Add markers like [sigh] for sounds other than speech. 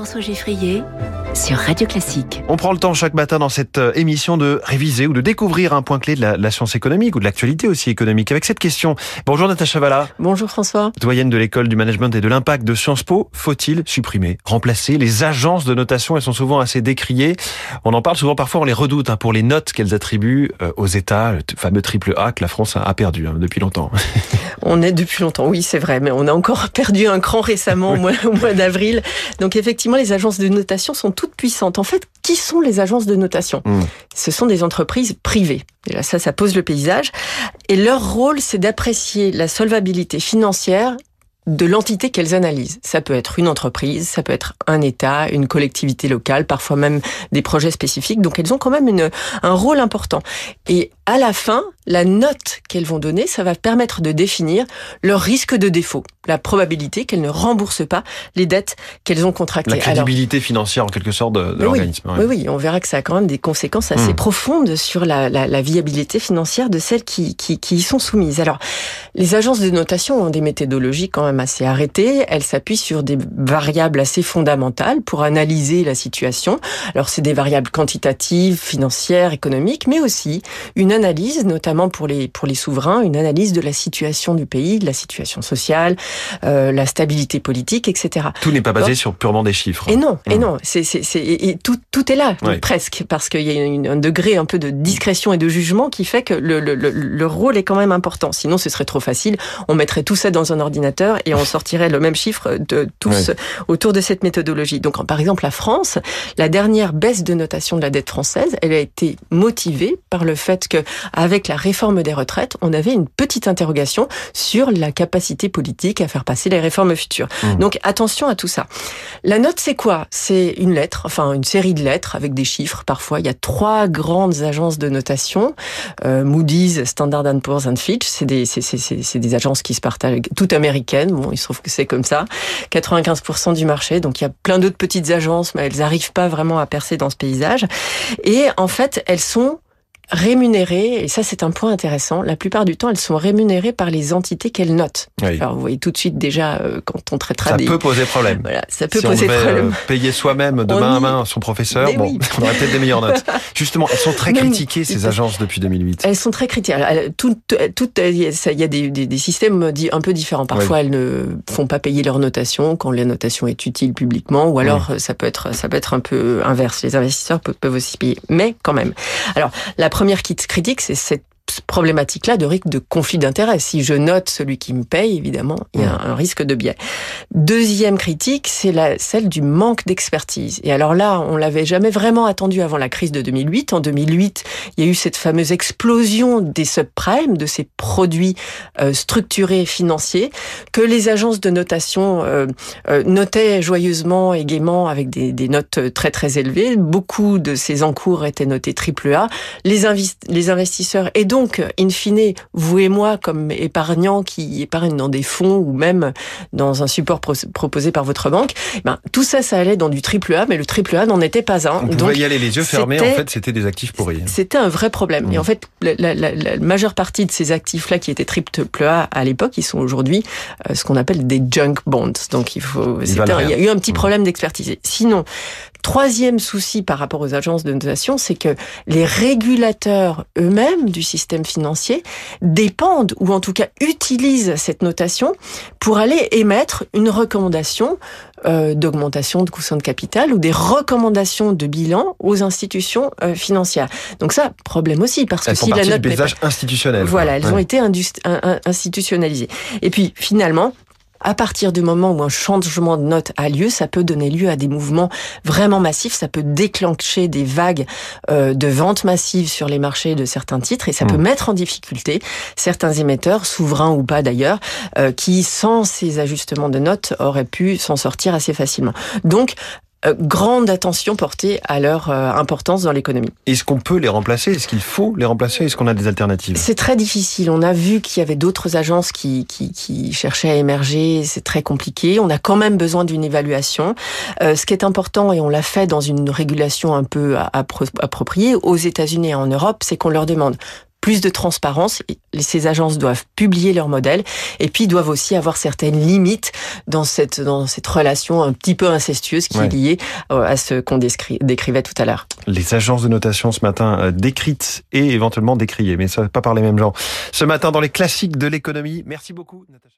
François Geffrier sur Radio Classique. On prend le temps chaque matin dans cette euh, émission de réviser ou de découvrir un point clé de la, science économique ou de l'actualité aussi économique avec cette question. Bonjour Natacha Valla. Bonjour François. Doyenne de l'école du management et de l'impact de Sciences Po, faut-il supprimer, remplacer les agences de notation? Elles sont souvent assez décriées. On en parle souvent, parfois on les redoute hein, pour les notes qu'elles attribuent euh, aux États, le fameux triple A que la France a perdu hein, depuis longtemps. [laughs] On est depuis longtemps, oui c'est vrai, mais on a encore [laughs] perdu un cran récemment au mois d'avril. Donc effectivement, les agences de notation sont toutes puissantes. En fait, qui sont les agences de notation hmm. Ce sont des entreprises privées. Déjà, ça, ça pose le paysage. Et leur rôle, c'est d'apprécier la solvabilité financière de l'entité qu'elles analysent. Ça peut être une entreprise, ça peut être un État, une collectivité locale, parfois même des projets spécifiques. Donc elles ont quand même une, un rôle important. Et à la fin, la note qu'elles vont donner, ça va permettre de définir leur risque de défaut, la probabilité qu'elles ne remboursent pas les dettes qu'elles ont contractées. La crédibilité financière en quelque sorte de, l'organisme. Oui, oui, on verra que ça a quand même des conséquences assez hmm. profondes sur la, la, la, viabilité financière de celles qui, qui, qui y sont soumises. Alors, les agences de notation ont des méthodologies quand même assez arrêtées. Elles s'appuient sur des variables assez fondamentales pour analyser la situation. Alors, c'est des variables quantitatives, financières, économiques, mais aussi une analyse, notamment pour les pour les souverains, une analyse de la situation du pays, de la situation sociale, euh, la stabilité politique, etc. Tout n'est pas basé sur purement des chiffres. Et non, et mmh. non, c'est et tout tout est là presque parce qu'il y a un degré un peu de discrétion et de jugement qui fait que le, le, le, rôle est quand même important. Sinon, ce serait trop facile. On mettrait tout ça dans un ordinateur et on sortirait le même chiffre de tous autour de cette méthodologie. Donc, par exemple, la France, la dernière baisse de notation de la dette française, elle a été motivée par le fait que avec la réforme des retraites, on avait une petite interrogation sur la capacité politique à faire passer les réformes futures. Mmh. Donc attention à tout ça. La note, c'est quoi? C'est une lettre, enfin une série de lettres avec des chiffres. Parfois, il y a trois grandes agences de notation euh, Moody's, Standard Poor's and Fitch. C'est des, c'est, des agences qui se partagent, toutes américaines. Bon, il se trouve que c'est comme ça. 95% du marché. Donc il y a plein d'autres petites agences, mais elles n'arrivent pas vraiment à percer dans ce paysage. Et en fait, elles sont rémunérées, et ça c'est un point intéressant, la plupart du temps elles sont rémunérées par les entités qu'elles notent. Alors vous voyez tout de suite déjà euh, quand on traitera ça des... peut poser problème. Voilà, ça peut poser on problème. Euh, payer soi-même de main à main son professeur, bon, on aurait peut-être des meilleures notes. [laughs] Justement, elles sont très critiquées ces agences depuis 2008. Elles sont très critiquées. Tout, tout, il y a des, des, des, systèmes un peu différents. Parfois elles ne font pas payer leur notation quand la notation est utile publiquement, ou alors ça peut être ça peut être un peu inverse. Les investisseurs peuvent, peuvent aussi payer, mais quand même. Alors la première critique, c'est cette problématique-là de risque de conflit d'intérêt. Si je note celui qui me paye, évidemment, il y a un risque de biais. Deuxième critique, c'est celle du manque d'expertise. Et alors là, on l'avait jamais vraiment attendu avant la crise de 2008. En 2008, il y a eu cette fameuse explosion des subprimes, de ces produits euh, structurés financiers, que les agences de notation euh, euh, notaient joyeusement et gaiement avec des, des, notes très très élevées. Beaucoup de ces encours étaient notés AAA. Les, les investisseurs et donc donc, in fine, vous et moi, comme épargnants qui épargnent dans des fonds ou même dans un support proposé par votre banque, ben, tout ça, ça allait dans du triple A, mais le triple A n'en était pas un. On pouvait y aller les yeux fermés, en fait, c'était des actifs pourris. C'était un vrai problème. Et en mmh. fait, la, majeure partie de ces actifs-là qui étaient triple A à l'époque, ils sont aujourd'hui euh, ce qu'on appelle des junk bonds. Donc, il faut, il y a eu un petit mmh. problème d'expertise. Sinon, Troisième souci par rapport aux agences de notation, c'est que les régulateurs eux-mêmes du système financier dépendent ou en tout cas utilisent cette notation pour aller émettre une recommandation euh, d'augmentation de coussin de capital ou des recommandations de bilan aux institutions euh, financières. Donc ça, problème aussi parce que si la note pas... institutionnel. Voilà, elles ont été institutionnalisées. Et puis finalement, à partir du moment où un changement de note a lieu, ça peut donner lieu à des mouvements vraiment massifs, ça peut déclencher des vagues euh, de ventes massives sur les marchés de certains titres et ça peut mmh. mettre en difficulté certains émetteurs, souverains ou pas d'ailleurs, euh, qui sans ces ajustements de notes auraient pu s'en sortir assez facilement. Donc grande attention portée à leur euh, importance dans l'économie. Est-ce qu'on peut les remplacer? Est-ce qu'il faut les remplacer? Est-ce qu'on a des alternatives? C'est très difficile. On a vu qu'il y avait d'autres agences qui, qui, qui, cherchaient à émerger. C'est très compliqué. On a quand même besoin d'une évaluation. Euh, ce qui est important, et on l'a fait dans une régulation un peu appropriée aux États-Unis et en Europe, c'est qu'on leur demande plus de transparence. Ces agences doivent publier leurs modèles et puis doivent aussi avoir certaines limites dans cette dans cette relation un petit peu incestueuse qui est liée euh, à ce qu'on décrivait tout à l'heure. Les agences de notation ce matin euh, décrites et éventuellement décriées, mais ça pas par les mêmes gens. Ce matin dans les classiques de l'économie. Merci beaucoup, Natacha.